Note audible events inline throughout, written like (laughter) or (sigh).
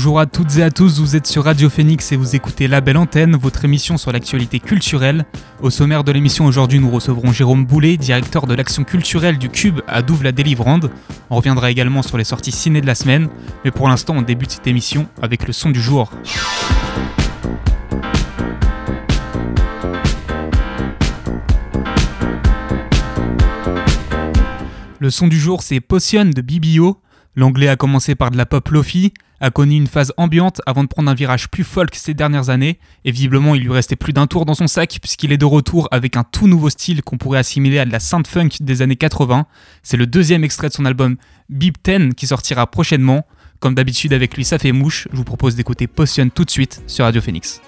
Bonjour à toutes et à tous, vous êtes sur Radio Phoenix et vous écoutez La Belle Antenne, votre émission sur l'actualité culturelle. Au sommaire de l'émission aujourd'hui, nous recevrons Jérôme Boulet, directeur de l'action culturelle du Cube à Douve-la-Délivrande. On reviendra également sur les sorties ciné de la semaine, mais pour l'instant, on débute cette émission avec le son du jour. Le son du jour, c'est Potion de BBO. L'anglais a commencé par de la pop lofi, a connu une phase ambiante avant de prendre un virage plus folk ces dernières années, et visiblement il lui restait plus d'un tour dans son sac puisqu'il est de retour avec un tout nouveau style qu'on pourrait assimiler à de la synth funk des années 80. C'est le deuxième extrait de son album Beep 10 qui sortira prochainement. Comme d'habitude avec lui ça fait mouche, je vous propose d'écouter Potion tout de suite sur Radio Phoenix.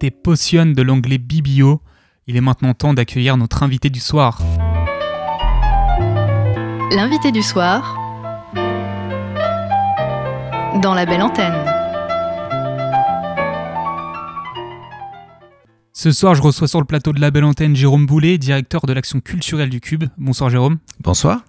C'était Potion de l'anglais BBO. Il est maintenant temps d'accueillir notre invité du soir. L'invité du soir dans la belle antenne. Ce soir, je reçois sur le plateau de la belle antenne Jérôme Boulet, directeur de l'action culturelle du Cube. Bonsoir Jérôme. Bonsoir.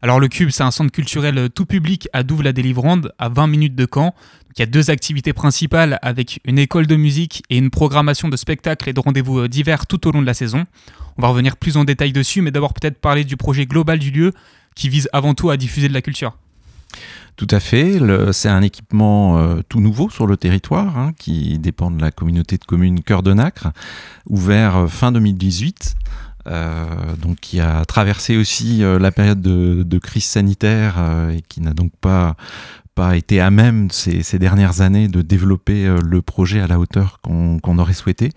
Alors le Cube, c'est un centre culturel tout public à Douve-la-Délivrande, à 20 minutes de Caen. Il y a deux activités principales avec une école de musique et une programmation de spectacles et de rendez-vous euh, divers tout au long de la saison. On va revenir plus en détail dessus, mais d'abord peut-être parler du projet global du lieu qui vise avant tout à diffuser de la culture. Tout à fait. C'est un équipement euh, tout nouveau sur le territoire hein, qui dépend de la communauté de communes Cœur de Nacre, ouvert euh, fin 2018. Euh, donc qui a traversé aussi la période de, crise sanitaire et qui n'a donc pas pas été à même ces, dernières années de développer le projet à la hauteur qu'on aurait souhaité.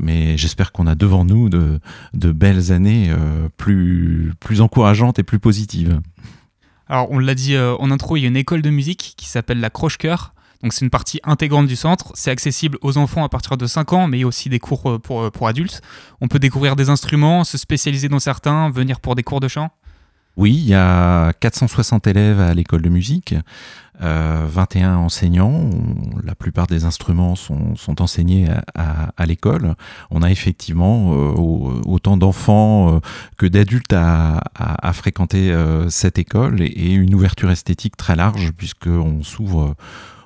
Mais j'espère qu'on a devant nous de, belles années plus, plus encourageantes et plus positives. Alors, on l'a dit euh, en intro, il y a une école de musique qui s'appelle la Croche-Cœur. Donc, c'est une partie intégrante du centre. C'est accessible aux enfants à partir de 5 ans, mais il y a aussi des cours euh, euh, pour adultes. On peut découvrir des instruments, se spécialiser dans certains, venir pour des cours de chant. Oui, il y a 460 élèves à l'école de musique. 21 euh, enseignants. la plupart des instruments sont, enseignés à, l'école. On a effectivement euh, autant d'enfants euh, que d'adultes à, fréquenter cette école et, une ouverture esthétique très large puisqu'on s'ouvre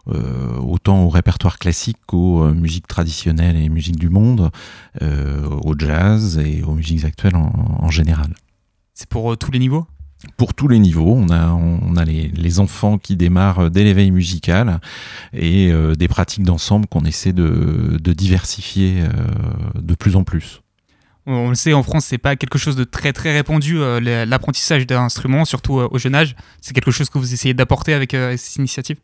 autant au répertoire classique qu'aux musiques traditionnelles et musiques du monde, au jazz et aux musiques actuelles en général. C'est pour tous les niveaux? Pour tous les niveaux. On a, les, enfants qui démarrent dès l'éveil musical et euh, des pratiques d'ensemble qu'on essaie de, diversifier euh, de plus en plus. On le sait, en France, c'est pas quelque chose de très très répandu, euh, l'apprentissage d'un instrument, surtout au jeune âge. C'est quelque chose que vous essayez d'apporter avec cette initiative?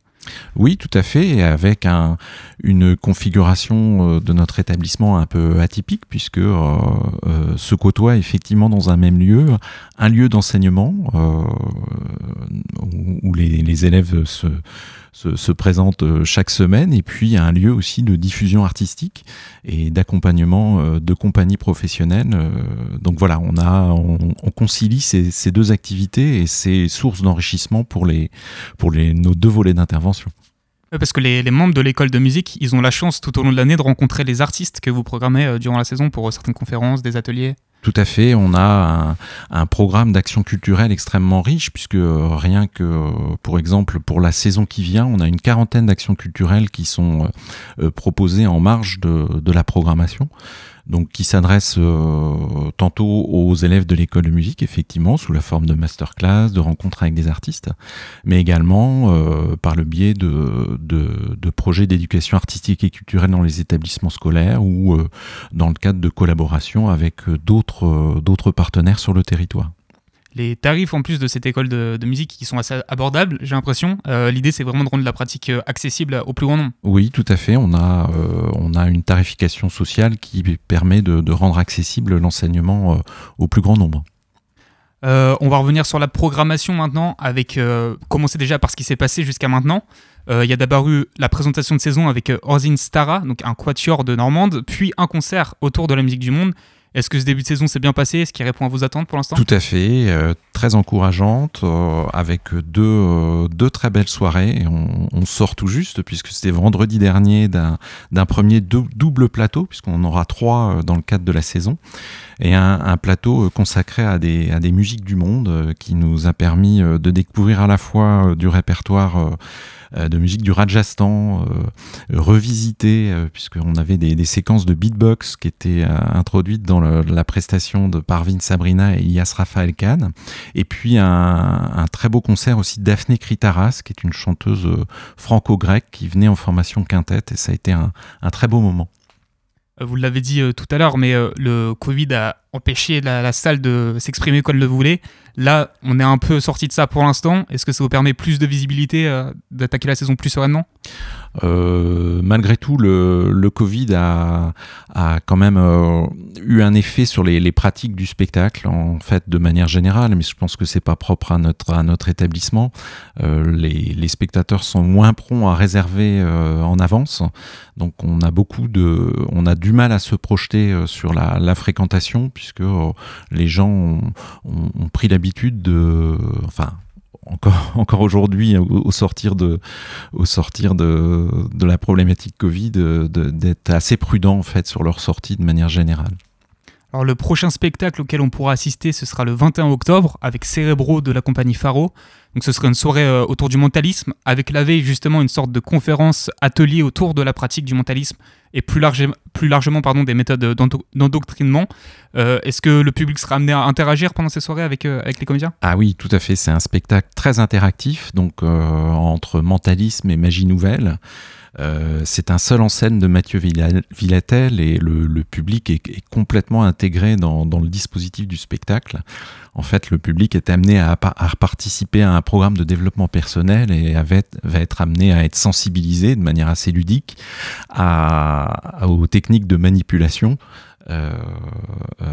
Oui, tout à fait, avec un, une configuration euh, de notre établissement un peu atypique, puisque euh, euh, se côtoie effectivement dans un même lieu un lieu d'enseignement où, les, élèves se, se, présente euh, chaque semaine et puis un lieu aussi de diffusion artistique et d'accompagnement euh, de compagnies professionnelles. Euh, donc voilà, on, a, on, concilie ces, deux activités et ces sources d'enrichissement pour, les, pour les, nos deux volets d'intervention. Parce que les, membres de l'école de musique, ils ont la chance tout au long de l'année de rencontrer les artistes que vous programmez durant la saison pour certaines conférences, des ateliers. Tout à fait, on a un, programme d'action culturelle extrêmement riche puisque euh, rien que, euh, pour exemple, pour la saison qui vient, on a une quarantaine d'actions culturelles qui sont euh, proposées en marge de la programmation donc qui s'adresse euh, tantôt aux élèves de l'école de musique, effectivement, sous la forme de masterclass, de rencontres avec des artistes, mais également euh, par le biais de, projets d'éducation artistique et culturelle dans les établissements scolaires ou euh, dans le cadre de collaboration avec d'autres partenaires sur le territoire les tarifs en plus de cette école de, musique qui sont assez abordables, j'ai l'impression. Euh, l'idée, c'est vraiment de rendre la pratique euh, accessible au plus grand nombre. Oui, tout à fait. On a, euh, on a une tarification sociale qui permet de, rendre accessible l'enseignement au plus grand nombre. on va revenir sur la programmation maintenant, avec commencer déjà par ce qui s'est passé jusqu'à maintenant. Il y a d'abord eu la présentation de saison avec Orzin Stara, donc un quatuor de Normande, puis un concert autour de la musique du monde. Est-ce que ce début de saison s'est bien passé? Est-ce qu'il répond à vos attentes pour l'instant? Tout à fait, euh, très encourageante, euh, avec deux, euh, deux, très belles soirées. On, sort tout juste, puisque c'était vendredi dernier d'un premier double plateau, puisqu'on aura trois dans le cadre de la saison, et un, un plateau consacré à des, à des musiques du monde, qui nous a permis de découvrir à la fois du répertoire de musique du Rajasthan euh, revisité, euh, puisqu'on avait des, séquences de beatbox qui étaient introduites dans la prestation de Parvin Sabrina et Ilyas Raphaël Khan. Et puis un, très beau concert aussi Daphné Kritaras, qui est une chanteuse franco-grecque qui venait en formation quintette, et ça a été un, très beau moment. Vous l'avez dit tout à l'heure, mais le Covid a empêché la, la salle de s'exprimer comme elle le voulait. Là, on est un peu sorti de ça pour l'instant. Est-ce que ça vous permet plus de visibilité, euh, d'attaquer la saison plus sereinement? Euh, malgré tout, le, Covid a, quand même euh, eu un effet sur les, pratiques du spectacle, en fait, de manière générale, mais je pense que c'est pas propre à notre, établissement. Les, spectateurs sont moins prompts à réserver en avance, donc on a beaucoup de, on a du mal à se projeter sur la, la fréquentation, puisque les gens ont, ont, pris de, enfin, encore, (laughs) encore aujourd'hui, au, sortir, de, au sortir de la problématique Covid, d'être assez prudent en fait sur leur sortie de manière générale. Alors le prochain spectacle auquel on pourra assister, ce sera le 21 octobre avec Cérébro de la compagnie Faro. Donc ce sera une soirée euh, autour du mentalisme, avec la veille justement une sorte de conférence atelier autour de la pratique du mentalisme et plus, large, plus largement pardon, des méthodes d'endoctrinement. Euh, Est-ce que le public sera amené à interagir pendant ces soirées avec, euh, avec les comédiens? Ah oui, tout à fait. C'est un spectacle très interactif, donc entre mentalisme et magie nouvelle. Euh, c'est un seul en scène de Mathieu Villatel et le, le public est, est, complètement intégré dans, dans, le dispositif du spectacle. En fait, le public est amené à, à participer à un programme de développement personnel et va être, va être amené à être sensibilisé de manière assez ludique à, aux techniques de manipulation. Euh, euh,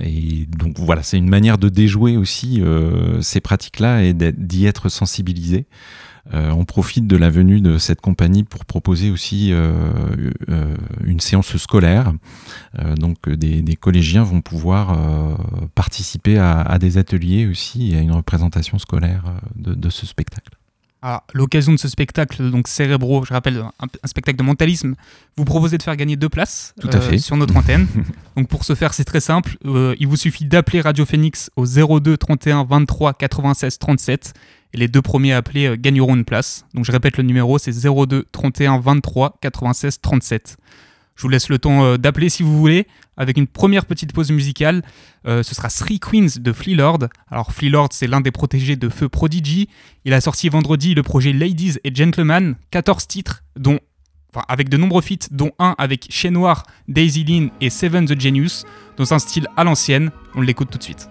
et donc voilà, c'est une manière de déjouer aussi euh, ces pratiques-là et d'y être sensibilisé. Euh, on profite de la venue de cette compagnie pour proposer aussi euh, euh, une séance scolaire. donc des, des, collégiens vont pouvoir participer à, à, des ateliers aussi et à une représentation scolaire de, de ce spectacle. À l'occasion de ce spectacle, donc Cérébro, je rappelle, un, un, spectacle de mentalisme, vous proposez de faire gagner deux places Tout à fait. sur notre antenne. (laughs) donc pour ce faire, c'est très simple. Il vous suffit d'appeler Radio Phoenix au 02 31 23 96 37 et les deux premiers appelés euh, gagneront une place. Donc je répète le numéro, c'est 02 31 23 96 37. Je vous laisse le temps euh, d'appeler si vous voulez, avec une première petite pause musicale. Euh, ce sera Three Queens de Flea Lord. Alors Flea Lord, c'est l'un des protégés de Feu Prodigy. Il a sorti vendredi le projet Ladies et Gentlemen, 14 titres, dont avec de nombreux feats, dont un avec Chez Noir, Daisy Lynn et Seven the Genius, dans un style à l'ancienne. On l'écoute tout de suite.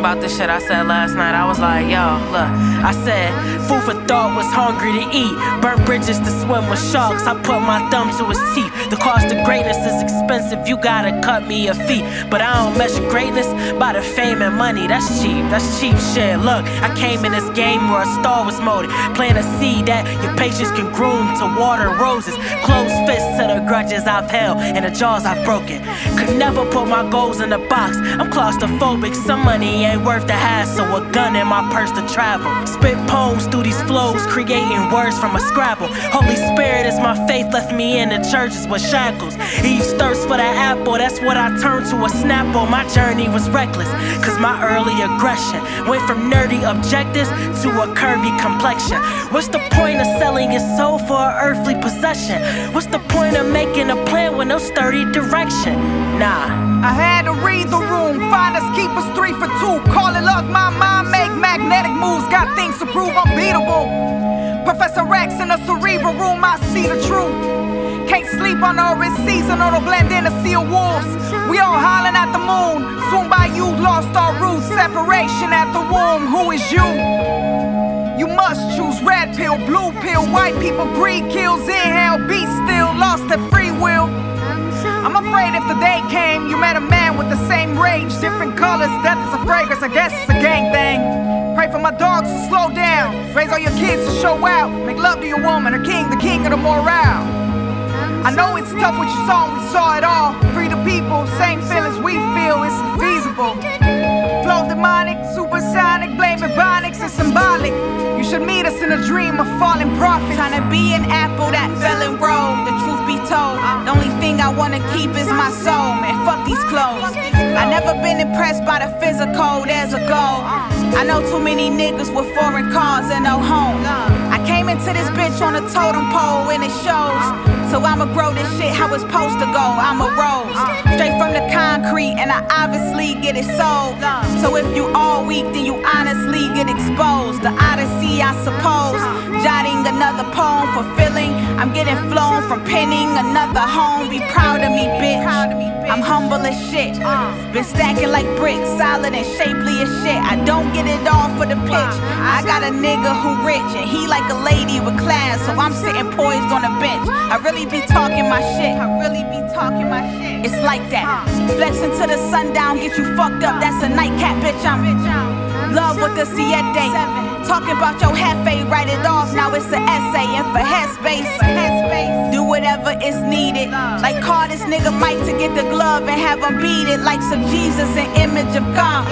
About the shit I said last night. I was like, yo, look, I said, food for thought was hungry to eat. Burnt bridges to swim with sharks. I put my thumb to his teeth. The cost of greatness is expensive. You gotta cut me a fee. But I don't measure greatness by the fame and money. That's cheap. That's cheap shit. Look, I came in this game where a star was molded. Plant a seed that your patience can groom to water roses. Close fists to the grudges I've held and the jaws I've broken. Could never put my goals in a box. I'm claustrophobic. Some money ain't worth the hassle. A gun in my purse to travel. Spit poems through these flows, creating words from a scrabble. Holy Spirit is my faith, left me in the churches with shackles. Eve's thirst for that apple, that's what I turned to a snapple. My journey was reckless, cause my early aggression went from nerdy objectives to a curvy complexion. What's the point of selling your soul for an earthly possession? What's the point of making a plan with no sturdy direction? Nah. I had to read the room, find us keepers three for two. Call it luck, my mind make magnetic moves, got things to prove unbeatable. Professor X in a cerebral room, I see the truth. Can't sleep on our season or to blend in a sea of wolves. We all hollering at the moon. Soon by you, lost our roots. Separation at the womb. Who is you? You must choose red pill, blue pill. White people greed kills. Inhale, be still, lost their free will. I'm afraid if the day came, you met a man with the same rage, different colors, death is a fragrance, I guess it's a gang thing. Pray for my dogs to slow down, raise all your kids to show out, make love to your woman, her king, the king of the morale. I know it's tough what you saw, we saw it all. Free the people, same feelings we feel, it's feasible. Flow demonic, supersonic, blame ebonics, it's symbolic. You should meet us in a dream of falling prophets. Trying to be an apple that fell and rolled, the truth be told. The only thing I wanna keep is my soul, man. Fuck these clothes. I never been impressed by the physical, there's a goal. I know too many niggas with foreign cars and no home. I came into this bitch on a totem pole and it shows. So I'ma grow this shit how it's supposed to go. I'm a rose, straight from the concrete, and I obviously get it sold. So if you all weak, then you honestly get exposed. The odyssey, I suppose. Jotting another poem, for fulfilling. I'm getting flown from penning another home. Be proud of me, bitch. I'm humble as shit. Been stacking like bricks, solid and shapely as shit. I don't get it all for the pitch. I got a nigga who rich and he like a lady with class, so I'm sitting poised on a bench. I really be talking my shit. I really be talking my shit. It's like that. Flexing to the sundown, get you fucked up. That's a nightcap, bitch. I'm love with the siete. Talking about your hefe, write it off. Now it's an essay, and for headspace, do whatever is needed. Like call this nigga Mike to get the glove and have him beat it like some Jesus and image of God.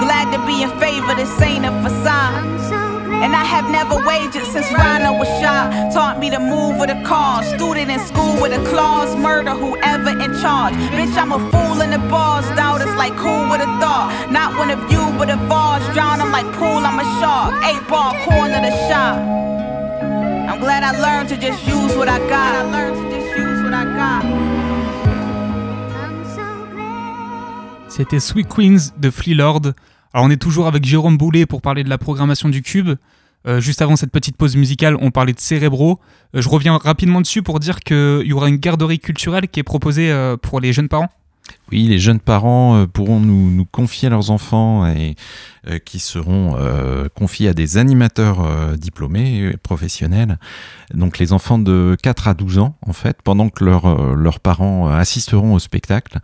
Glad to be in favor, this ain't a facade. And I have never wagered since Rhino was shot. Taught me to move with a cause. Student in school with a clause. Murder whoever in charge. Bitch, I'm a fool in the bars. Doubters like who would have thought? Not one of you, but a vase. Drown them like pool, I'm a shark. Eight ball, corner the shot. I'm glad I learned to just use what I got. I learned to just use what I got. C'était Sweet Queens de Flea Lord. Alors on est toujours avec Jérôme Boulet pour parler de la programmation du Cube. Euh, juste avant cette petite pause musicale, on parlait de Cérébro. Euh, je reviens rapidement dessus pour dire qu'il y aura une garderie culturelle qui est proposée euh, pour les jeunes parents. Oui, les jeunes parents euh, pourront nous, nous confier leurs enfants et qui seront confiés à des animateurs diplômés professionnels. Donc les enfants de 4 à 12 ans, en fait, pendant que leurs parents assisteront au spectacle,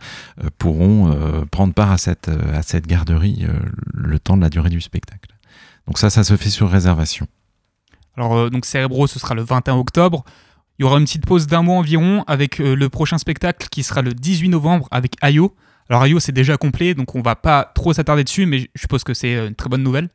pourront prendre part à cette, à cette garderie le temps de la durée du spectacle. Donc ça, ça se fait sur réservation. Alors euh, donc Cérébro, ce sera le 21 octobre. Il y aura une petite pause d'un mois environ avec euh, le prochain spectacle qui sera le 18 novembre avec Ayo. Alors Ayo c'est déjà complet donc on va pas trop s'attarder dessus mais je suppose que c'est euh, une très bonne nouvelle.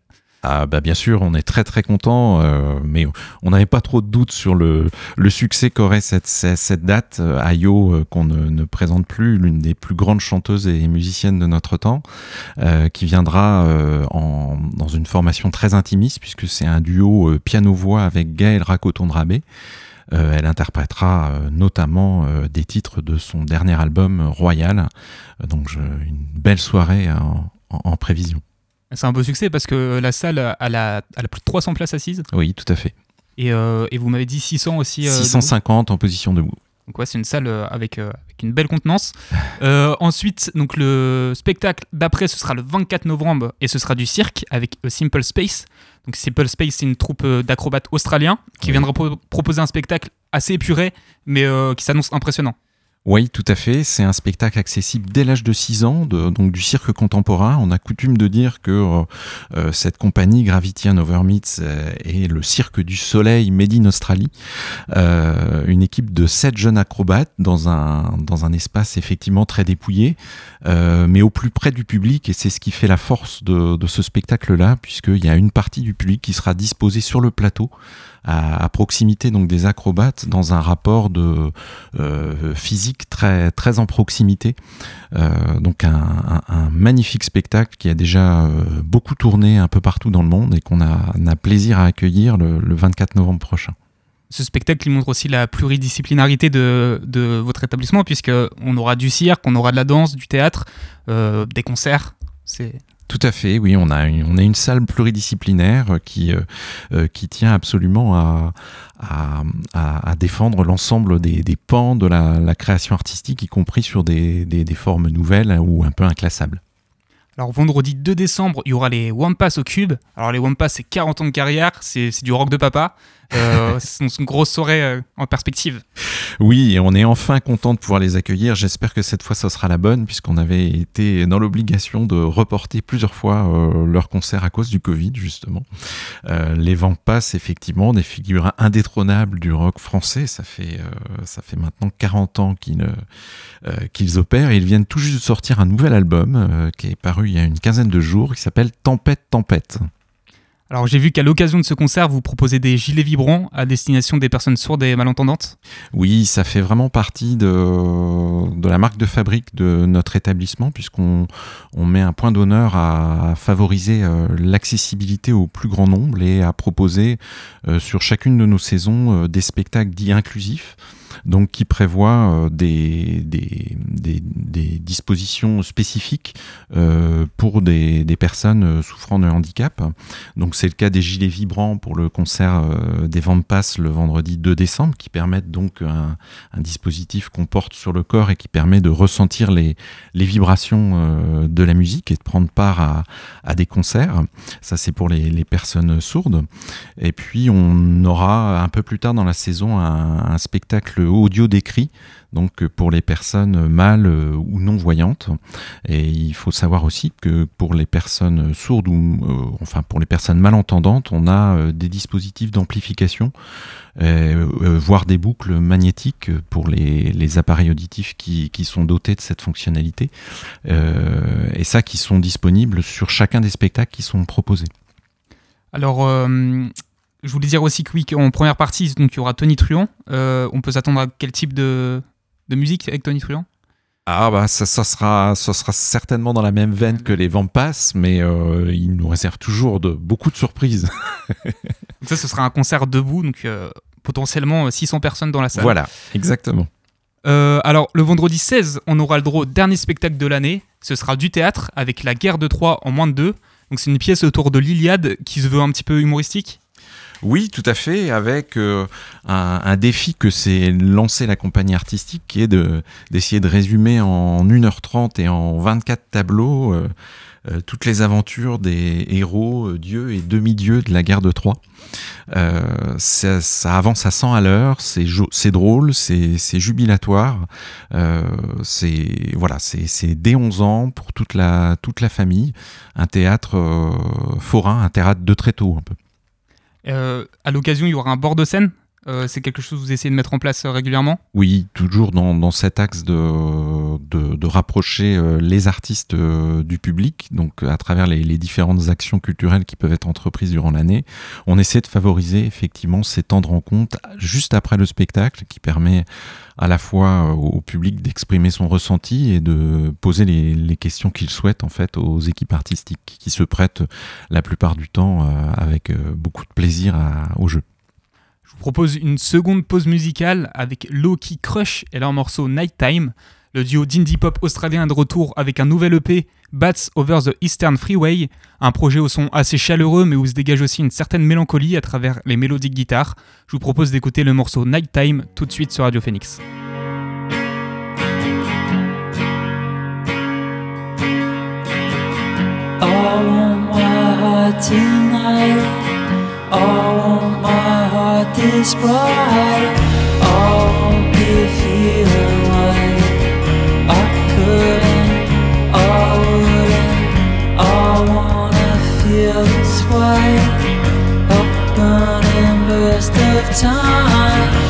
Ah bah bien sûr, on est très très content, euh, mais on n'avait pas trop de doutes sur le, succès qu'aurait cette, cette, date. Euh, Ayo, euh, qu'on ne, présente plus, l'une des plus grandes chanteuses et musiciennes de notre temps, qui viendra euh, en, dans une formation très intimiste, puisque c'est un duo piano-voix avec Gaël Racoton-Drabé. Euh, elle interprétera notamment des titres de son dernier album Royal. Donc une belle soirée en prévision. C'est un beau succès parce que la salle elle a, elle a plus de 300 places assises Oui, tout à fait. et, euh, et vous m'avez dit 600 aussi. euh, debout. 650 en position debout. Donc ouais, c'est une salle euh, avec, euh, avec une belle contenance. (laughs) Euh, ensuite, donc le spectacle d'après, ce sera le 24 novembre et ce sera du cirque avec A Simple Space. Donc Simple Space, c'est une troupe euh, d'acrobates australiens qui Oui. viendra pro- proposer un spectacle assez épuré, mais euh, qui s'annonce impressionnant. Oui, tout à fait. C'est un spectacle accessible dès l'âge de 6 ans, donc du cirque contemporain. On a coutume de dire que euh, euh, cette compagnie Gravity and Overmeets euh, est le cirque du soleil made in Australie. Une équipe de sept jeunes acrobates dans un, dans un espace effectivement très dépouillé, mais au plus près du public. Et c'est ce qui fait la force de, de ce spectacle-là, puisqu'il y a une partie du public qui sera disposée sur le plateau à, proximité donc des acrobates dans un rapport de euh, physique très très en proximité. Euh, donc un, magnifique spectacle qui a déjà euh, beaucoup tourné un peu partout dans le monde et qu'on a, plaisir à accueillir le, le 24 novembre prochain. Ce spectacle il montre aussi la pluridisciplinarité de, de votre établissement, puisque on aura du cirque, on aura de la danse, du théâtre, des concerts. C'est Tout à fait, oui, on a une, salle pluridisciplinaire qui, euh, euh, qui tient absolument à, à, défendre l'ensemble des, des pans de la, création artistique, y compris sur des- des formes nouvelles ou un peu inclassables. Alors vendredi 2 décembre, il y aura les Wampas au Cube. Alors les Wampas, c'est 40 ans de carrière, c'est du rock de papa. Euh, (laughs) c'est une grosse soirée euh, en perspective. Oui, et on est enfin content de pouvoir les accueillir. J'espère que cette fois, ce sera la bonne, puisqu'on avait été dans l'obligation de reporter plusieurs fois euh, leur concert à cause du Covid, justement. Euh, les Vampas, effectivement, des figures indétrônables du rock français. Ça fait, ça fait maintenant 40 ans qu'ils qu'ils opèrent. Et ils viennent tout juste de sortir un nouvel album qui est paru il y a une quinzaine de jours, qui s'appelle Tempête, Tempête. Alors j'ai vu qu'à l'occasion de ce concert, vous proposez des gilets vibrants à destination des personnes sourdes et malentendantes. Oui, ça fait vraiment partie de, de la marque de fabrique de notre établissement, puisqu'on on met un point d'honneur à, favoriser euh, l'accessibilité au plus grand nombre et à proposer euh, sur chacune de nos saisons euh, des spectacles dits inclusifs. Donc qui prévoit des, des, dispositions spécifiques pour des, personnes souffrant de handicap. Donc c'est le cas des gilets vibrants pour le concert des ventes passe le vendredi 2 décembre, qui permettent donc un, dispositif qu'on porte sur le corps et qui permet de ressentir les, vibrations de la musique et de prendre part à, des concerts. Ça c'est pour les, personnes sourdes. Et puis on aura un peu plus tard dans la saison un spectacle audio décrit, donc pour les personnes mâles ou non voyantes. Et il faut savoir aussi que pour les personnes sourdes ou euh, enfin pour les personnes malentendantes, on a euh, des dispositifs d'amplification, euh, euh, voire des boucles magnétiques pour les, appareils auditifs qui, sont dotés de cette fonctionnalité. Euh, et ça qui sont disponibles sur chacun des spectacles qui sont proposés. Alors, euh, je voulais dire aussi que oui, qu'en première partie, donc, il y aura Tony Truant. Euh, on peut s'attendre à quel type de, de musique avec Tony Truant? Ah bah ça, ça, sera, ça sera certainement dans la même veine que les Vampas, mais euh, il nous réserve toujours de, beaucoup de surprises. (laughs) donc ça, ce sera un concert debout, donc euh, potentiellement 600 personnes dans la salle. Voilà, exactement. Euh, alors, le vendredi 16, on aura le droit au dernier spectacle de l'année. Ce sera du théâtre avec La guerre de Troie en moins de deux. Donc c'est une pièce autour de l'Iliade qui se veut un petit peu humoristique. Oui, tout à fait, avec euh, un, défi que s'est lancé la compagnie artistique, qui est de, d'essayer de résumer en 1h30 et en 24 tableaux euh, euh, toutes les aventures des héros, dieux et demi-dieux de la guerre de Troie. Ça, avance à 100 à l'heure, c'est, c'est drôle, c'est, c'est jubilatoire, c'est, voilà, c'est, c'est dès 11 ans pour toute la, toute la famille, un théâtre forain, un théâtre de très tôt un peu. Euh, à l'occasion, il y aura un bord de scène. Euh, c'est quelque chose que vous essayez de mettre en place euh, régulièrement? Oui, toujours dans, cet axe de, rapprocher euh, les artistes du public, donc à travers les, différentes actions culturelles qui peuvent être entreprises durant l'année. On essaie de favoriser effectivement ces temps de rencontre juste après le spectacle qui permet à la fois au public d'exprimer son ressenti et de poser les, questions qu'il souhaite en fait aux équipes artistiques qui se prêtent la plupart du temps avec beaucoup de plaisir au jeu. Je vous propose une seconde pause musicale avec Loki Crush et leur morceau Nighttime. Le duo d'indie pop australien est de retour avec un nouvel EP, Bats Over the Eastern Freeway, un projet au son assez chaleureux mais où se dégage aussi une certaine mélancolie à travers les mélodies de guitare. Je vous propose d'écouter le morceau Nighttime tout de suite sur Radio Phoenix. Bright I'll be feeling like I couldn't, I wouldn't I wanna feel this way. Burst of time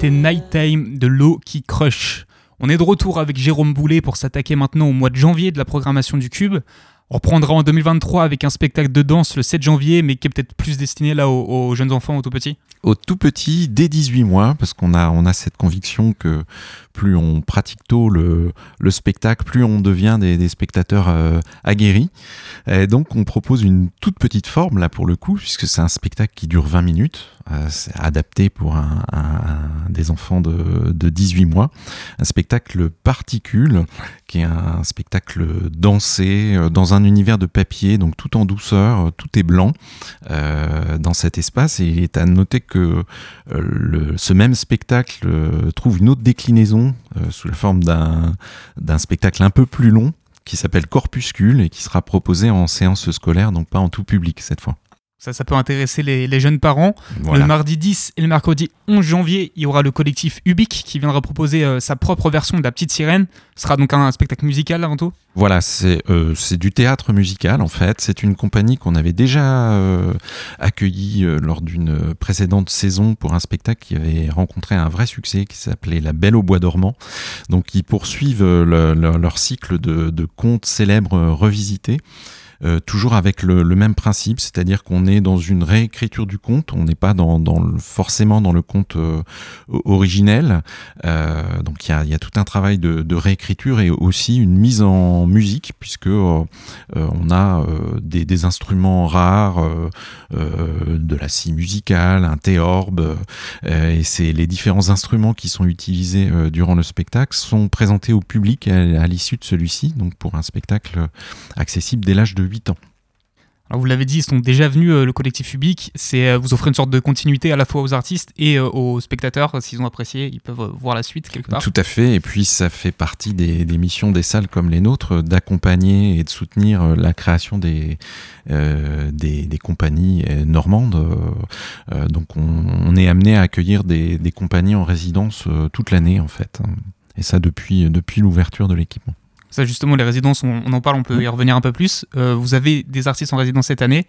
C'était Nighttime de l'eau qui crush. On est de retour avec Jérôme Boulet pour s'attaquer maintenant au mois de janvier de la programmation du Cube. On reprendra en 2023 avec un spectacle de danse le 7 janvier, mais qui est peut-être plus destiné là aux, aux jeunes enfants, aux tout petits. Au tout petit, dès 18 mois, parce qu'on a, on a cette conviction que plus on pratique tôt le, le spectacle, plus on devient des, spectateurs euh, aguerris. Donc on propose une toute petite forme là pour le coup, puisque c'est un spectacle qui dure 20 minutes. Euh, adapté pour des enfants de, de 18 mois. Un spectacle particule, qui est un spectacle dansé euh, dans un univers de papier, donc tout en douceur, tout est blanc dans cet espace. Et il est à noter que ce même spectacle trouve une autre déclinaison euh, sous la forme d'un d'un spectacle un peu plus long qui s'appelle Corpuscule et qui sera proposé en séance scolaire, donc pas en tout public cette fois. Ça, ça peut intéresser les, les jeunes parents. Voilà. Le mardi 10 et le mercredi 11 janvier, il y aura le collectif Ubik qui viendra proposer euh, sa propre version de La Petite Sirène. Ce sera donc un spectacle musical avant tout. Voilà, c'est euh, du théâtre musical en fait. C'est une compagnie qu'on avait déjà euh, accueillie lors d'une précédente saison pour un spectacle qui avait rencontré un vrai succès qui s'appelait La Belle au Bois dormant. Donc ils poursuivent le- le- leur cycle de, de contes célèbres revisités. Euh, toujours avec le, le même principe, c'est-à-dire qu'on est dans une réécriture du conte, on n'est pas dans, dans le- forcément dans le conte euh, originel, euh, donc il y a, y a tout un travail de, de réécriture et aussi une mise en musique puisque on a des, des instruments rares, de la scie musicale, un théorbe, et c'est les différents instruments qui sont utilisés durant le spectacle sont présentés au public à, à l'issue de celui-ci, donc pour un spectacle accessible dès l'âge de 8 ans. Alors vous l'avez dit, ils sont déjà venus, euh, le collectif Ubik. C'est euh, vous offrez une sorte de continuité à la fois aux artistes et euh, aux spectateurs. S'ils ont apprécié, ils peuvent voir la suite quelque part. Tout à fait, et puis ça fait partie des, des missions des salles comme les nôtres d'accompagner et de soutenir la création des, des, des compagnies normandes. Donc on, on est amené à accueillir des, compagnies en résidence toute l'année en fait, et ça depuis, depuis l'ouverture de l'équipement. Ça justement, les résidences, on, en parle, on peut y revenir un peu plus. Euh, vous avez des artistes en résidence cette année?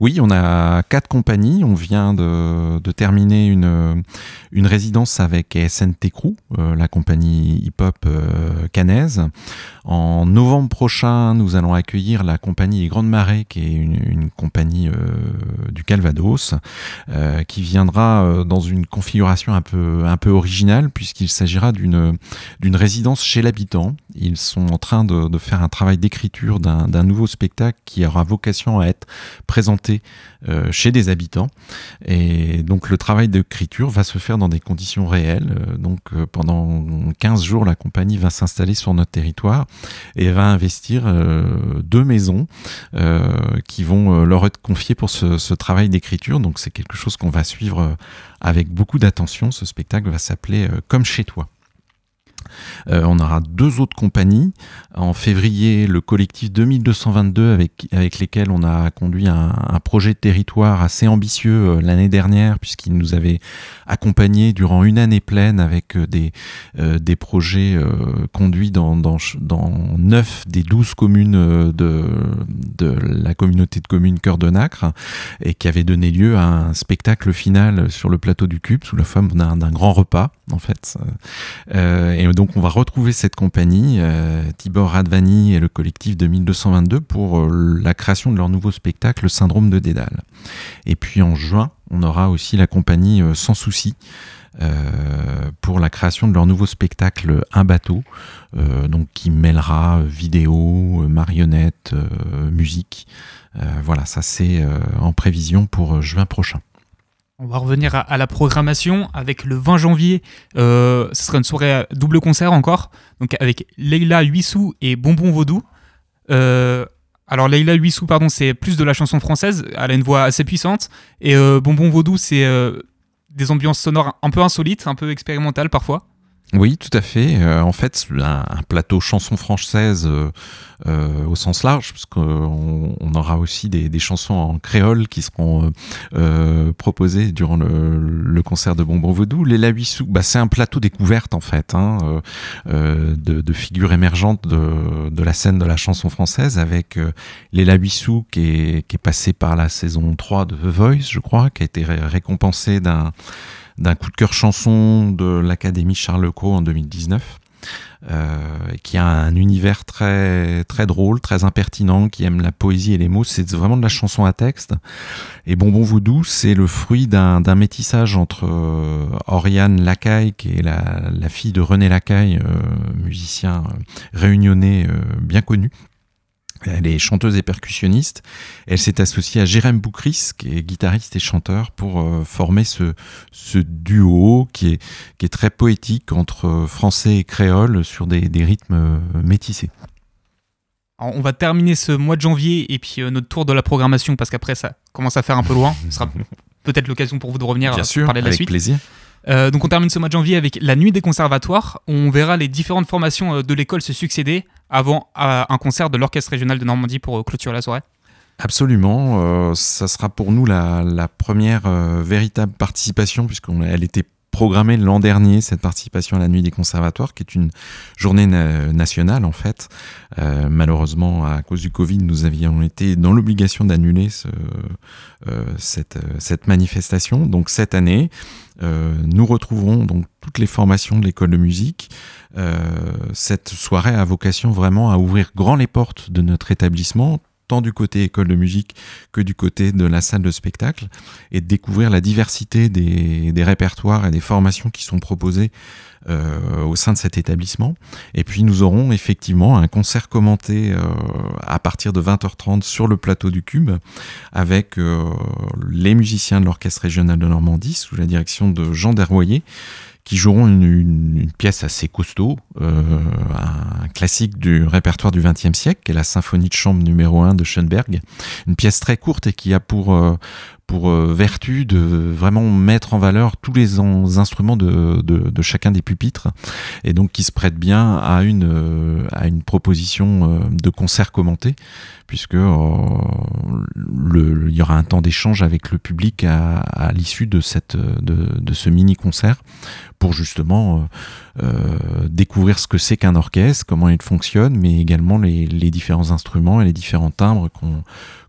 Oui, on a quatre compagnies. On vient de, de terminer une, une résidence avec SNT Crew, euh, la compagnie hip-hop euh, canaise. En novembre prochain, nous allons accueillir la compagnie Les Grandes Marées, qui est une, une compagnie euh, du Calvados, euh, qui viendra euh, dans une configuration un peu, un peu originale, puisqu'il s'agira d'une résidence chez l'habitant. Ils sont en train de, faire un travail d'écriture d'un nouveau spectacle qui aura vocation à être présenté euh, chez des habitants. Et donc le travail d'écriture va se faire dans des conditions réelles. Euh, Donc euh, pendant 15 jours, la compagnie va s'installer sur notre territoire et va investir deux maisons qui vont leur être confiées pour ce, travail d'écriture. Donc c'est quelque chose qu'on va suivre avec beaucoup d'attention. Ce spectacle va s'appeler Comme chez toi. Euh, on aura deux autres compagnies. En février, le collectif 2222 avec, avec lesquels on a conduit un, projet de territoire assez ambitieux euh, l'année dernière puisqu'ils nous avaient accompagnés durant une année pleine avec euh, des, des projets conduits dans, dans, dans 9 des 12 communes de, de la communauté de communes Cœur de Nacre et qui avait donné lieu à un spectacle final sur le plateau du Cube sous la forme d'un grand repas en fait. Et donc on va retrouver cette compagnie, euh, Tibor Radvani et le collectif 2222 pour euh, la création de leur nouveau spectacle, le syndrome de Dédale. Et puis en juin, on aura aussi la compagnie euh, Sans Souci, pour la création de leur nouveau spectacle Un bateau, donc qui mêlera vidéo, marionnettes, musique. voilà, ça c'est en prévision pour juin prochain. On va revenir à, la programmation avec le 20 janvier. ce sera une soirée double concert encore, donc avec Leila Huissou et Bonbon Vaudou. Euh, alors Leila Huissou, pardon, c'est plus de la chanson française. Elle a une voix assez puissante. Et euh, Bonbon Vaudou, c'est euh, des ambiances sonores un peu insolites, un peu expérimentales parfois. Oui, tout à fait. Euh, en fait, un, plateau chanson française euh, euh, au sens large, parce qu'on on aura aussi des, chansons en créole qui seront euh, proposées durant le, le, concert de Bonbon Vaudou. Les Huissou, bah, c'est un plateau découverte en fait, hein, de, de, figures émergentes de, de, la scène de la chanson française, avec Léla Huissou qui est, qui est passé par la saison 3 de The Voice, je crois, qui a été récompensé d'un d'un coup de cœur chanson de l'Académie Charles Cros en 2019. Euh, qui a un univers très très drôle, très impertinent, qui aime la poésie et les mots. C'est vraiment de la chanson à texte. Et Bonbon Voodoo, c'est le fruit d'un métissage entre euh, Oriane Lacaille, qui est la, fille de René Lacaille, euh, musicien euh, réunionnais euh, bien connu, elle est chanteuse et percussionniste. Elle s'est associée à Jérém Boukris, qui est guitariste et chanteur, pour euh, former ce, ce duo qui est, qui est très poétique entre français et créole sur des, des rythmes euh, métissés. on va terminer ce mois de janvier et puis euh, notre tour de la programmation parce qu'après ça commence à faire un peu loin. Ce sera (laughs) peut-être l'occasion pour vous de revenir Bien sûr, parler de la avec suite. plaisir. Euh, donc on termine ce mois de janvier avec la nuit des conservatoires. On verra les différentes formations de l'école se succéder avant un concert de l'Orchestre régional de Normandie pour clôturer la soirée. Absolument, euh, ça sera pour nous la, première euh, véritable participation puisqu'elle était programmée l'an dernier, cette participation à la nuit des conservatoires, qui est une journée na nationale en fait. Euh, malheureusement, à cause du Covid, nous avions été dans l'obligation d'annuler ce, euh, cette, manifestation. Donc cette année, euh, nous retrouverons donc toutes les formations de l'école de musique. cette soirée a vocation vraiment à ouvrir grand les portes de notre établissement tant du côté école de musique que du côté de la salle de spectacle, et de découvrir la diversité des, répertoires et des formations qui sont proposées euh, au sein de cet établissement. Et puis nous aurons effectivement un concert commenté euh, à partir de 20h30 sur le plateau du Cube, avec euh, les musiciens de l'Orchestre régional de Normandie, sous la direction de Jean Dervoyer, qui joueront une, pièce assez costaud, euh, un classique du répertoire du XXe siècle, qui est la symphonie de chambre numéro 1 de Schoenberg. Une pièce très courte et qui a pour, euh, pour euh, vertu de vraiment mettre en valeur tous les instruments de, chacun des pupitres, et donc qui se prête bien à une, euh, proposition euh, de concert commenté, puisque il y aura un temps d'échange avec le public à, l'issue de, ce mini-concert pour justement découvrir ce que c'est qu'un orchestre, comment il fonctionne, mais également les, les différents instruments et les différents timbres qu'on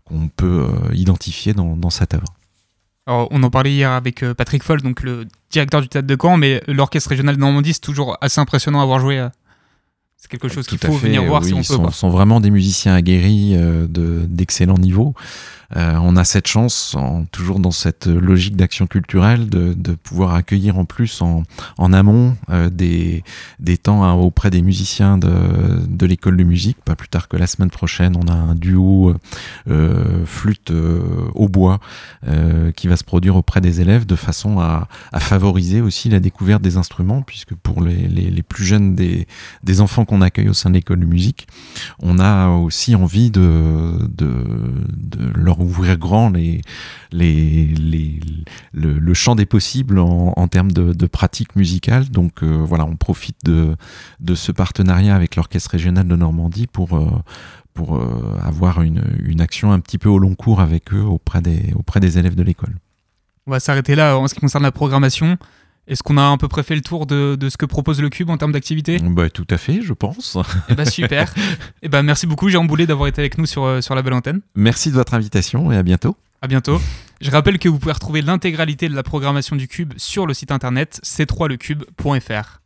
qu'on peut euh, identifier dans, dans, cette œuvre. Alors, on en parlait hier avec euh, Patrick Foll, donc le directeur du théâtre de Caen, mais l'orchestre régional de Normandie, c'est toujours assez impressionnant à avoir joué. Euh, c'est quelque chose qu'il faut fait, venir voir oui, si on ils peut. Sont, sont vraiment des musiciens aguerris euh, d'excellent niveau. Euh, on a cette chance, en, toujours dans cette logique d'action culturelle, de, de, pouvoir accueillir en plus en, en amont euh, des, des temps hein, auprès des musiciens de, de l'école de musique. Pas plus tard que la semaine prochaine, on a un duo euh, flûte au bois qui va se produire auprès des élèves de façon à, à, favoriser aussi la découverte des instruments, puisque pour les, les, les plus jeunes des, des enfants qu'on accueille au sein de l'école de musique, on a aussi envie de, de, de leur ouvrir grand les, les, les, le, champ des possibles en, en termes de, de, pratique musicale. Donc euh, voilà, on profite de, de ce partenariat avec l'Orchestre régional de Normandie pour, euh, pour euh, avoir une, une action un petit peu au long cours avec eux auprès des, auprès des élèves de l'école. On va s'arrêter là en ce qui concerne la programmation. Est-ce qu'on a à peu près fait le tour de, de ce que propose le Cube en termes d'activité bah, Tout à fait, je pense. Eh bah, super. (laughs) et bah, merci beaucoup, Jérôme Boulet, d'avoir été avec nous sur, sur la belle antenne. Merci de votre invitation et à bientôt. À bientôt. Je rappelle que vous pouvez retrouver l'intégralité de la programmation du Cube sur le site internet c3lecube.fr.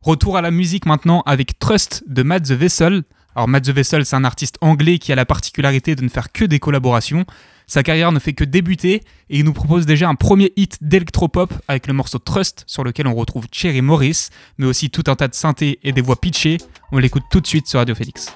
Retour à la musique maintenant avec Trust de Matt the Vessel. Alors Matt the Vessel, c'est un artiste anglais qui a la particularité de ne faire que des collaborations. Sa carrière ne fait que débuter et il nous propose déjà un premier hit d'électropop avec le morceau Trust sur lequel on retrouve Cherry Morris, mais aussi tout un tas de synthés et des voix pitchées. On l'écoute tout de suite sur Radio Félix.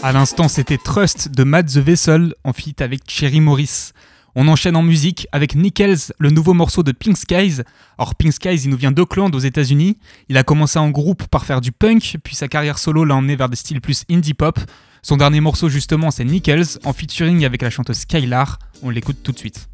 À l'instant, c'était Trust de Matt the Vessel en feat avec Cherry Morris. On enchaîne en musique avec Nickels, le nouveau morceau de Pink Skies. Or, Pink Skies, il nous vient d'Auckland aux États-Unis. Il a commencé en groupe par faire du punk, puis sa carrière solo l'a emmené vers des styles plus indie pop. Son dernier morceau, justement, c'est Nickels en featuring avec la chanteuse Skylar. On l'écoute tout de suite.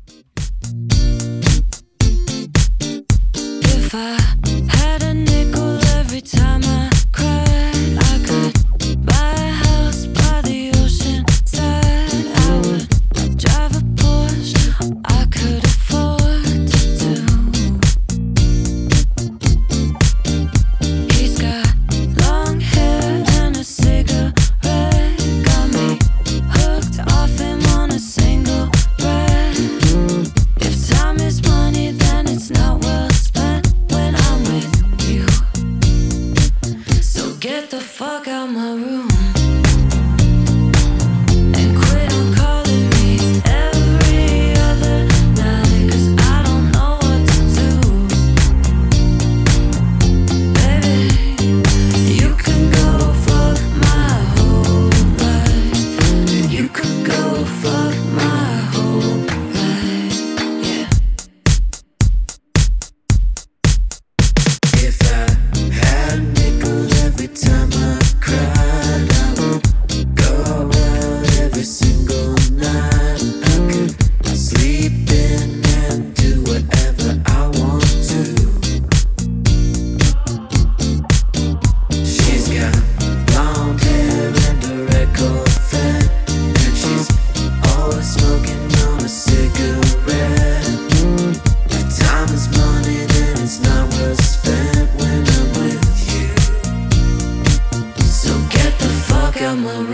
summer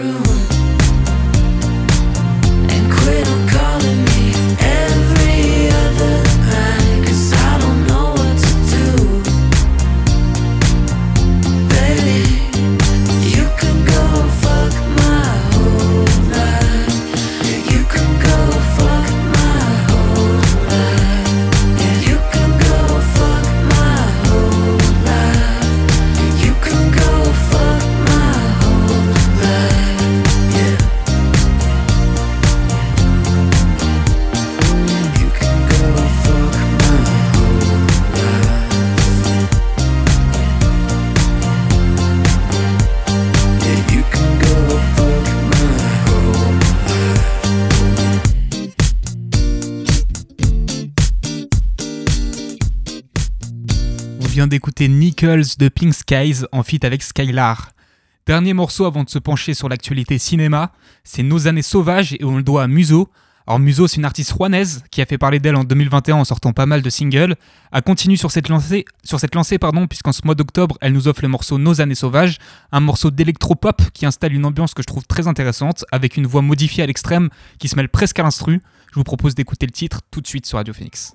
d'écouter Nichols de Pink Skies en feat avec Skylar. Dernier morceau avant de se pencher sur l'actualité cinéma, c'est Nos années sauvages et on le doit à Muso. Alors Muso, c'est une artiste rouennaise qui a fait parler d'elle en 2021 en sortant pas mal de singles. A continué sur cette lancée, sur cette lancée pardon, puisqu'en ce mois d'octobre, elle nous offre le morceau Nos années sauvages, un morceau d'électropop qui installe une ambiance que je trouve très intéressante, avec une voix modifiée à l'extrême qui se mêle presque à l'instru. Je vous propose d'écouter le titre tout de suite sur Radio Phoenix.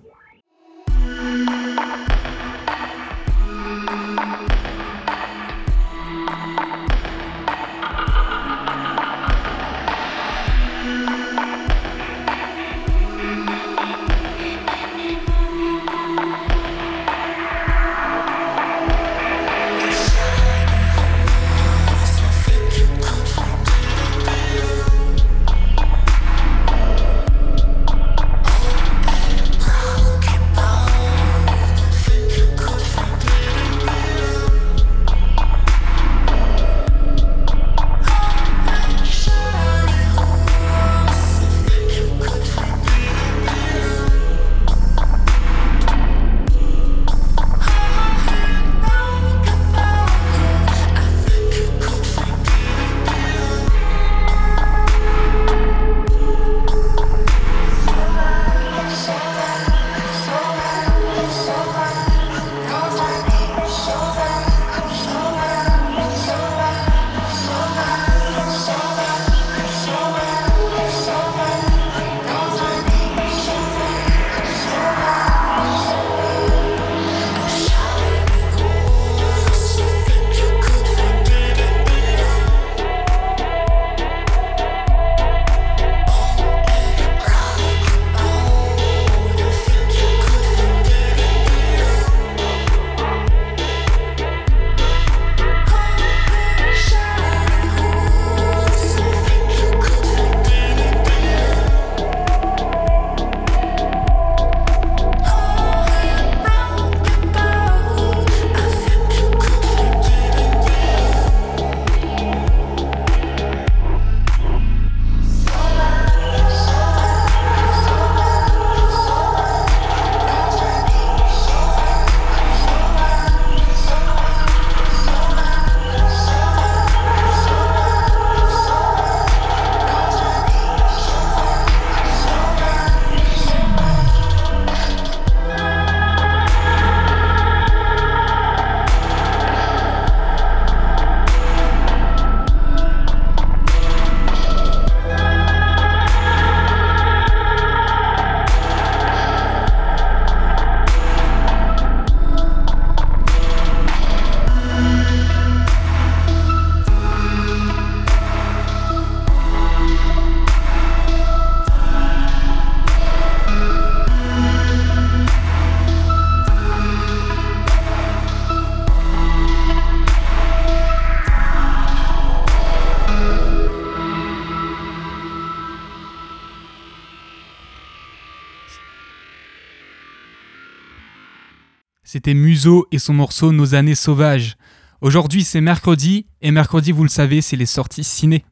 C'était Muso et son morceau Nos années sauvages. Aujourd'hui c'est mercredi, et mercredi vous le savez c'est les sorties ciné.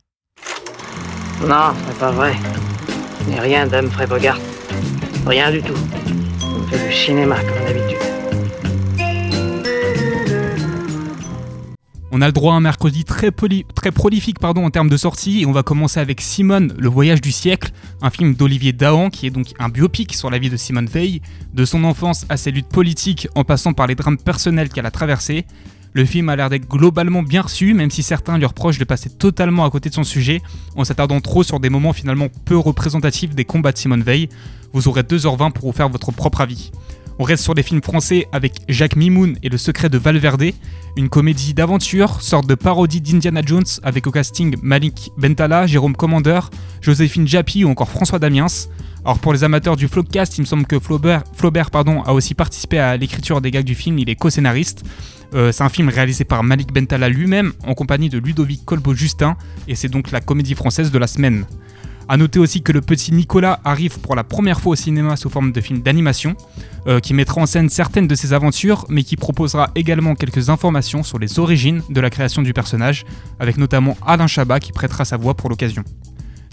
Non, c'est pas vrai. Mais rien d'Humphrey Bogart. Rien du tout. On fait du cinéma comme d'habitude. On a le droit à un mercredi très, prolifique en termes de sorties et on va commencer avec Simone, le voyage du siècle, un film d'Olivier Dahan qui est donc un biopic sur la vie de Simone Veil, de son enfance à ses luttes politiques en passant par les drames personnels qu'elle a traversés. Le film a l'air d'être globalement bien reçu, même si certains lui reprochent de passer totalement à côté de son sujet, en s'attardant trop sur des moments finalement peu représentatifs des combats de Simone Veil. Vous aurez 2h20 pour vous faire votre propre avis. On reste sur des films français avec Jacques Mimoun et Le secret de Valverde, une comédie d'aventure, sorte de parodie d'Indiana Jones avec au casting Malik Bentala, Jérôme Commander, Joséphine Japy ou encore François Damiens. Alors pour les amateurs du Flopcast, il me semble que Flaubert, a aussi participé à l'écriture des gags du film, il est co-scénariste. Euh, c'est un film réalisé par Malik Bentala lui-même en compagnie de Ludovic Colbeau-Justin et c'est donc la comédie française de la semaine. A noter aussi que le petit Nicolas arrive pour la première fois au cinéma sous forme de film d'animation, euh, qui mettra en scène certaines de ses aventures, mais qui proposera également quelques informations sur les origines de la création du personnage, avec notamment Alain Chabat qui prêtera sa voix pour l'occasion.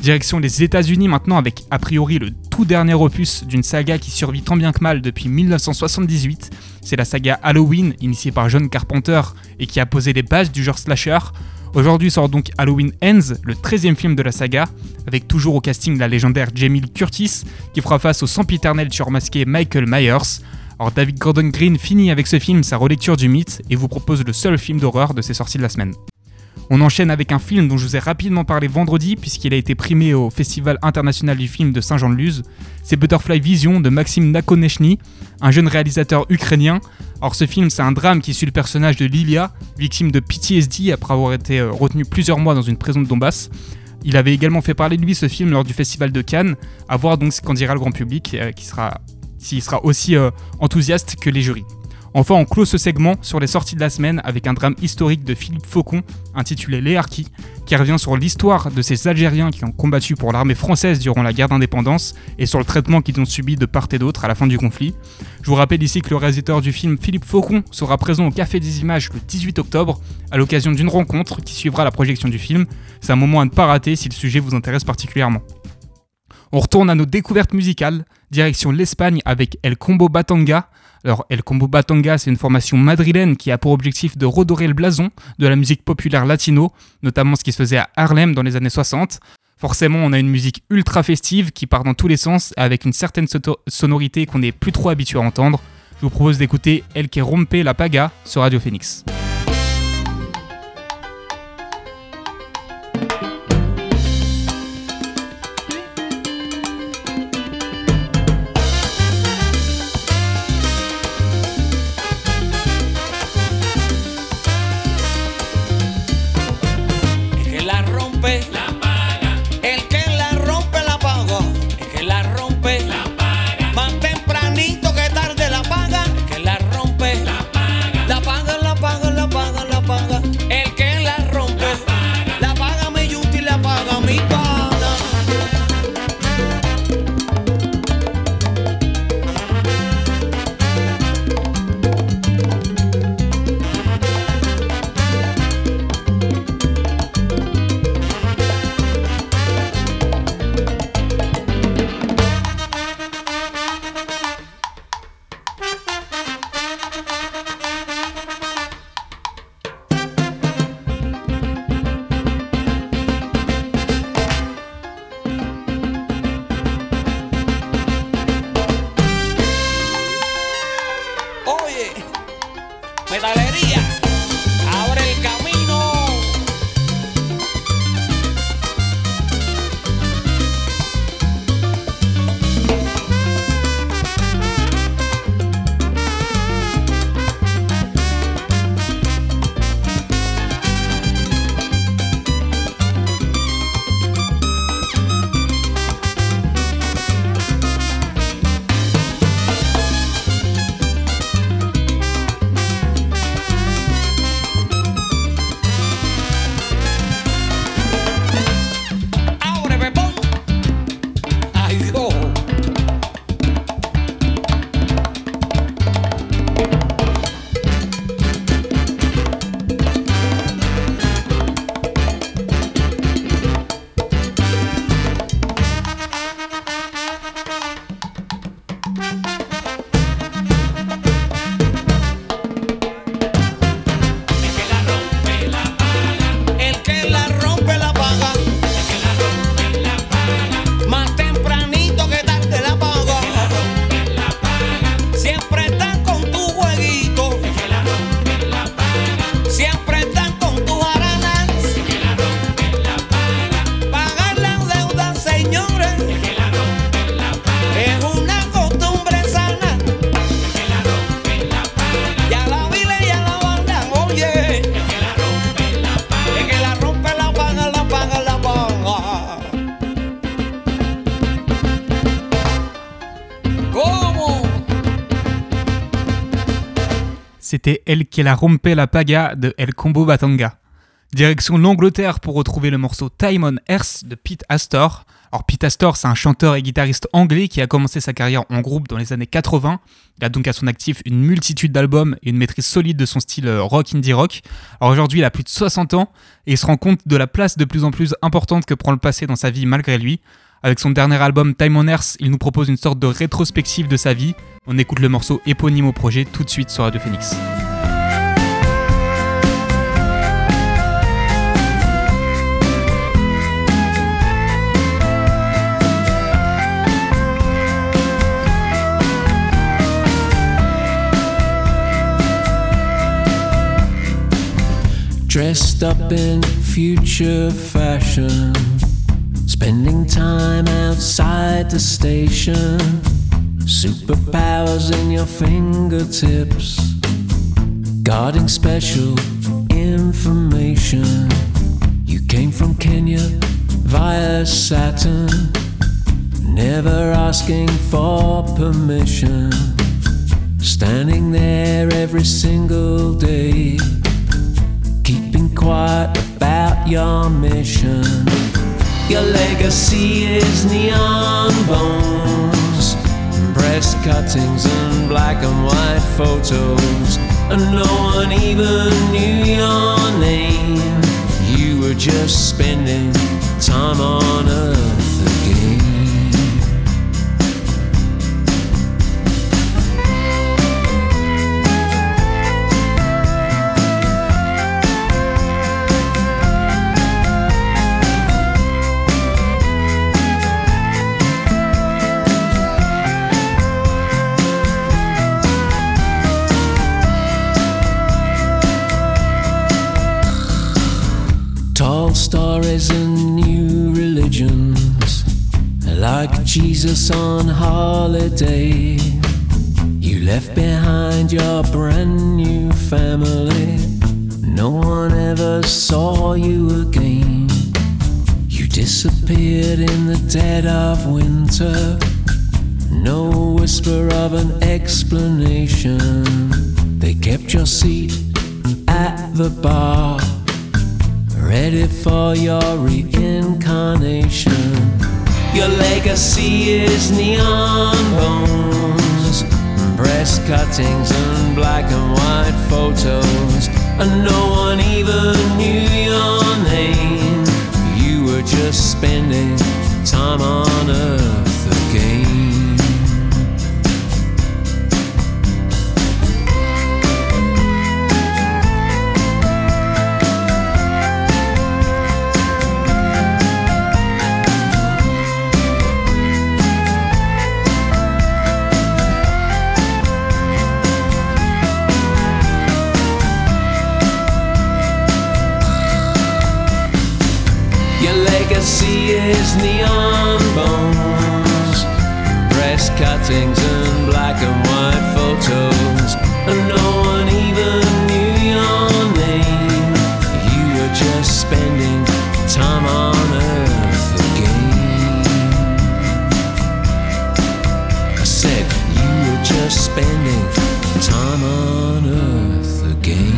Direction les États-Unis maintenant avec a priori le tout dernier opus d'une saga qui survit tant bien que mal depuis 1978 c'est la saga Halloween, initiée par John Carpenter et qui a posé les bases du genre slasher. Aujourd'hui sort donc Halloween Ends, le 13e film de la saga, avec toujours au casting la légendaire Jamie Curtis, qui fera face au sempiternel surmasqué Michael Myers. Alors David Gordon Green finit avec ce film sa relecture du mythe et vous propose le seul film d'horreur de ses sorties de la semaine. On enchaîne avec un film dont je vous ai rapidement parlé vendredi puisqu'il a été primé au Festival international du film de Saint-Jean-de-Luz. C'est Butterfly Vision de Maxime Nakonechny, un jeune réalisateur ukrainien. Or ce film c'est un drame qui suit le personnage de Lilia, victime de PTSD après avoir été euh, retenu plusieurs mois dans une prison de Donbass. Il avait également fait parler de lui ce film lors du festival de Cannes, à voir donc ce qu'en dira le grand public, euh, qui sera s'il sera aussi euh, enthousiaste que les jurys. Enfin, on clôt ce segment sur les sorties de la semaine avec un drame historique de Philippe Faucon intitulé Léarchie, qui revient sur l'histoire de ces Algériens qui ont combattu pour l'armée française durant la guerre d'indépendance et sur le traitement qu'ils ont subi de part et d'autre à la fin du conflit. Je vous rappelle ici que le réalisateur du film Philippe Faucon sera présent au Café des Images le 18 octobre à l'occasion d'une rencontre qui suivra la projection du film. C'est un moment à ne pas rater si le sujet vous intéresse particulièrement. On retourne à nos découvertes musicales, direction l'Espagne avec El Combo Batanga, alors, El Combo Batanga, c'est une formation madrilène qui a pour objectif de redorer le blason de la musique populaire latino, notamment ce qui se faisait à Harlem dans les années 60. Forcément, on a une musique ultra festive qui part dans tous les sens avec une certaine sonorité qu'on n'est plus trop habitué à entendre. Je vous propose d'écouter El que rompe la paga sur Radio Phoenix. C'était Elle qui la rompe la paga de El Combo Batanga. Direction l'Angleterre pour retrouver le morceau Time on Earth de Pete Astor. Alors Pete Astor, c'est un chanteur et guitariste anglais qui a commencé sa carrière en groupe dans les années 80. Il a donc à son actif une multitude d'albums et une maîtrise solide de son style euh, rock indie rock. Alors aujourd'hui, il a plus de 60 ans et il se rend compte de la place de plus en plus importante que prend le passé dans sa vie malgré lui. Avec son dernier album Time on Earth, il nous propose une sorte de rétrospective de sa vie. On écoute le morceau éponyme au projet tout de suite sur Radio Phoenix. Dressed up in future fashion Spending time outside the station. Superpowers in your fingertips. Guarding special information. You came from Kenya via Saturn. Never asking for permission. Standing there every single day. Keeping quiet about your mission. Your legacy is neon bones, breast cuttings and black and white photos, and no one even knew your name. You were just spending time on earth and new religions, like Jesus on holiday. You left behind your brand new family. No one ever saw you again. You disappeared in the dead of winter. No whisper of an explanation. They kept your seat at the bar ready for your reincarnation. Your legacy is neon bones, breast cuttings, and black and white photos. And no one even knew your name. You were just spending time on earth legacy is neon bones, breast cuttings and black and white photos, and no one even knew your name. You were just spending time on earth again. I said you were just spending time on earth again.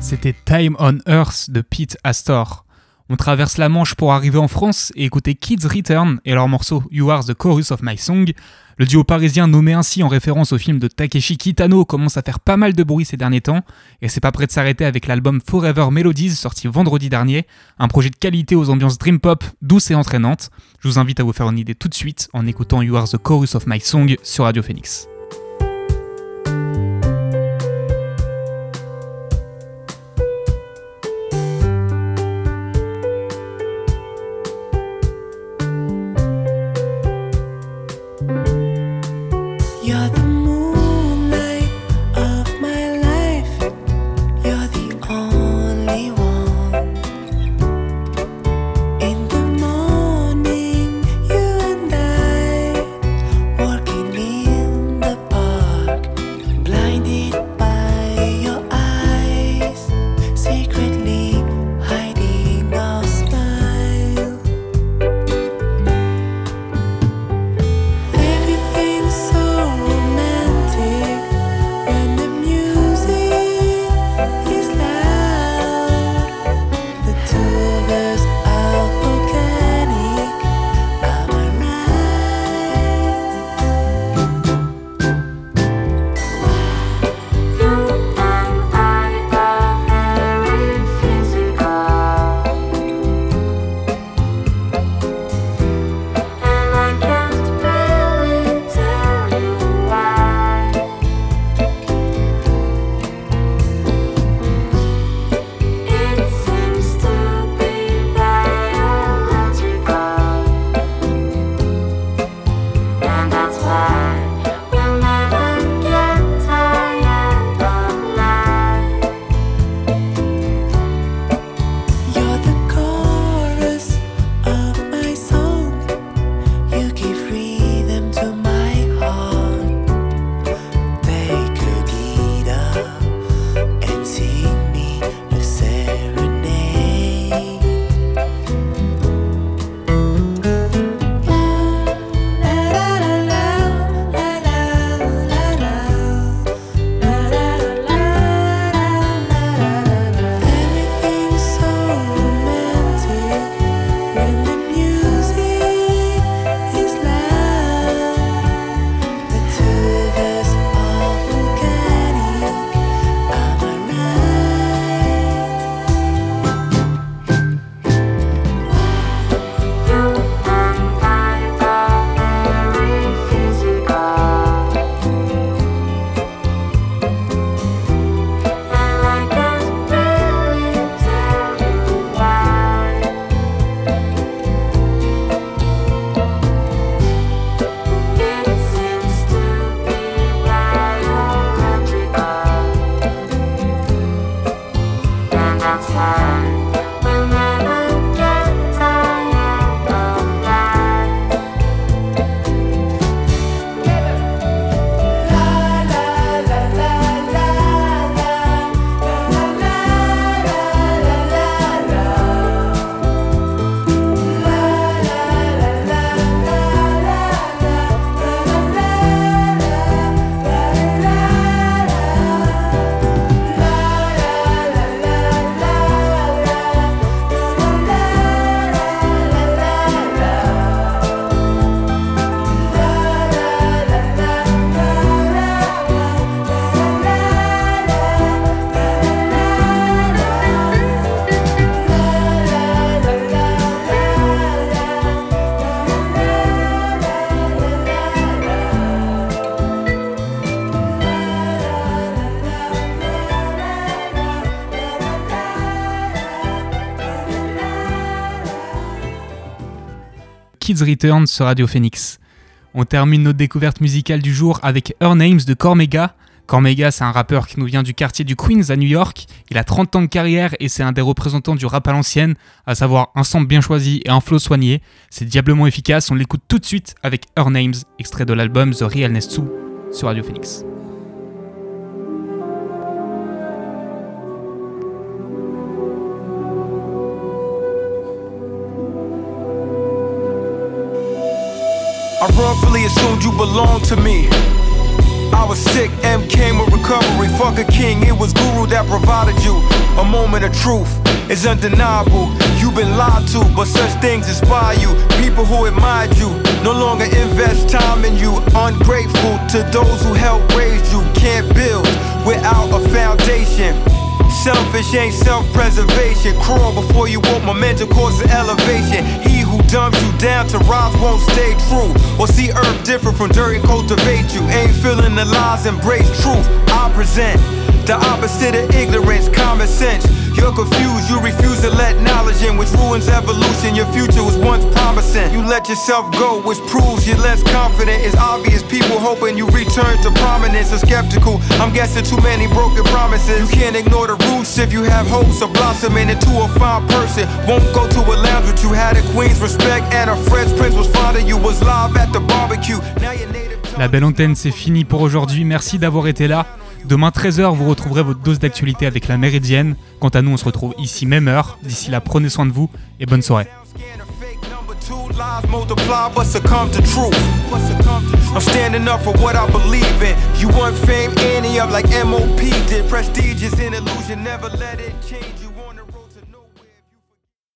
C'était Time on Earth de Pete Astor. On traverse la Manche pour arriver en France et écouter Kids Return et leur morceau You Are the Chorus of My Song. Le duo parisien nommé ainsi en référence au film de Takeshi Kitano commence à faire pas mal de bruit ces derniers temps et c'est pas prêt de s'arrêter avec l'album Forever Melodies sorti vendredi dernier, un projet de qualité aux ambiances dream pop douces et entraînantes. Je vous invite à vous faire une idée tout de suite en écoutant You Are the Chorus of My Song sur Radio Phoenix. Return sur Radio Phoenix. On termine notre découverte musicale du jour avec Her Names de Cormega. Cormega, c'est un rappeur qui nous vient du quartier du Queens à New York. Il a 30 ans de carrière et c'est un des représentants du rap à l'ancienne, à savoir un sample bien choisi et un flow soigné. C'est diablement efficace, on l'écoute tout de suite avec Her Names, extrait de l'album The Realness 2 sur Radio Phoenix. I wrongfully assumed you belonged to me. I was sick, M came with recovery. Fuck a king, it was Guru that provided you. A moment of truth is undeniable. You've been lied to, but such things inspire you. People who admired you no longer invest time in you. Ungrateful to those who helped raise you. Can't build without a foundation. Selfish ain't self-preservation. Crawl before you walk, momentum causes elevation. He dumps you down to rise won't stay true. Or see earth different from dirt and cultivate you. Ain't feeling the lies, embrace truth. I present the opposite of ignorance, common sense. You're confused, you refuse to let knowledge in, which ruins evolution. Your future was once promising. You let yourself go, which proves you're less confident. It's obvious people hoping you return to prominence are skeptical. I'm guessing too many broken promises. You can't ignore the roots if you have hopes of blossoming into a fine person. Won't go to a lounge with you, had a queen's respect, and a French prince was fond of you, was live at the barbecue. Now you're native. La belle antenne, c'est fini pour aujourd'hui. Merci d'avoir été là. Demain 13h, vous retrouverez votre dose d'actualité avec la Méridienne. Quant à nous, on se retrouve ici même heure. D'ici là, prenez soin de vous et bonne soirée.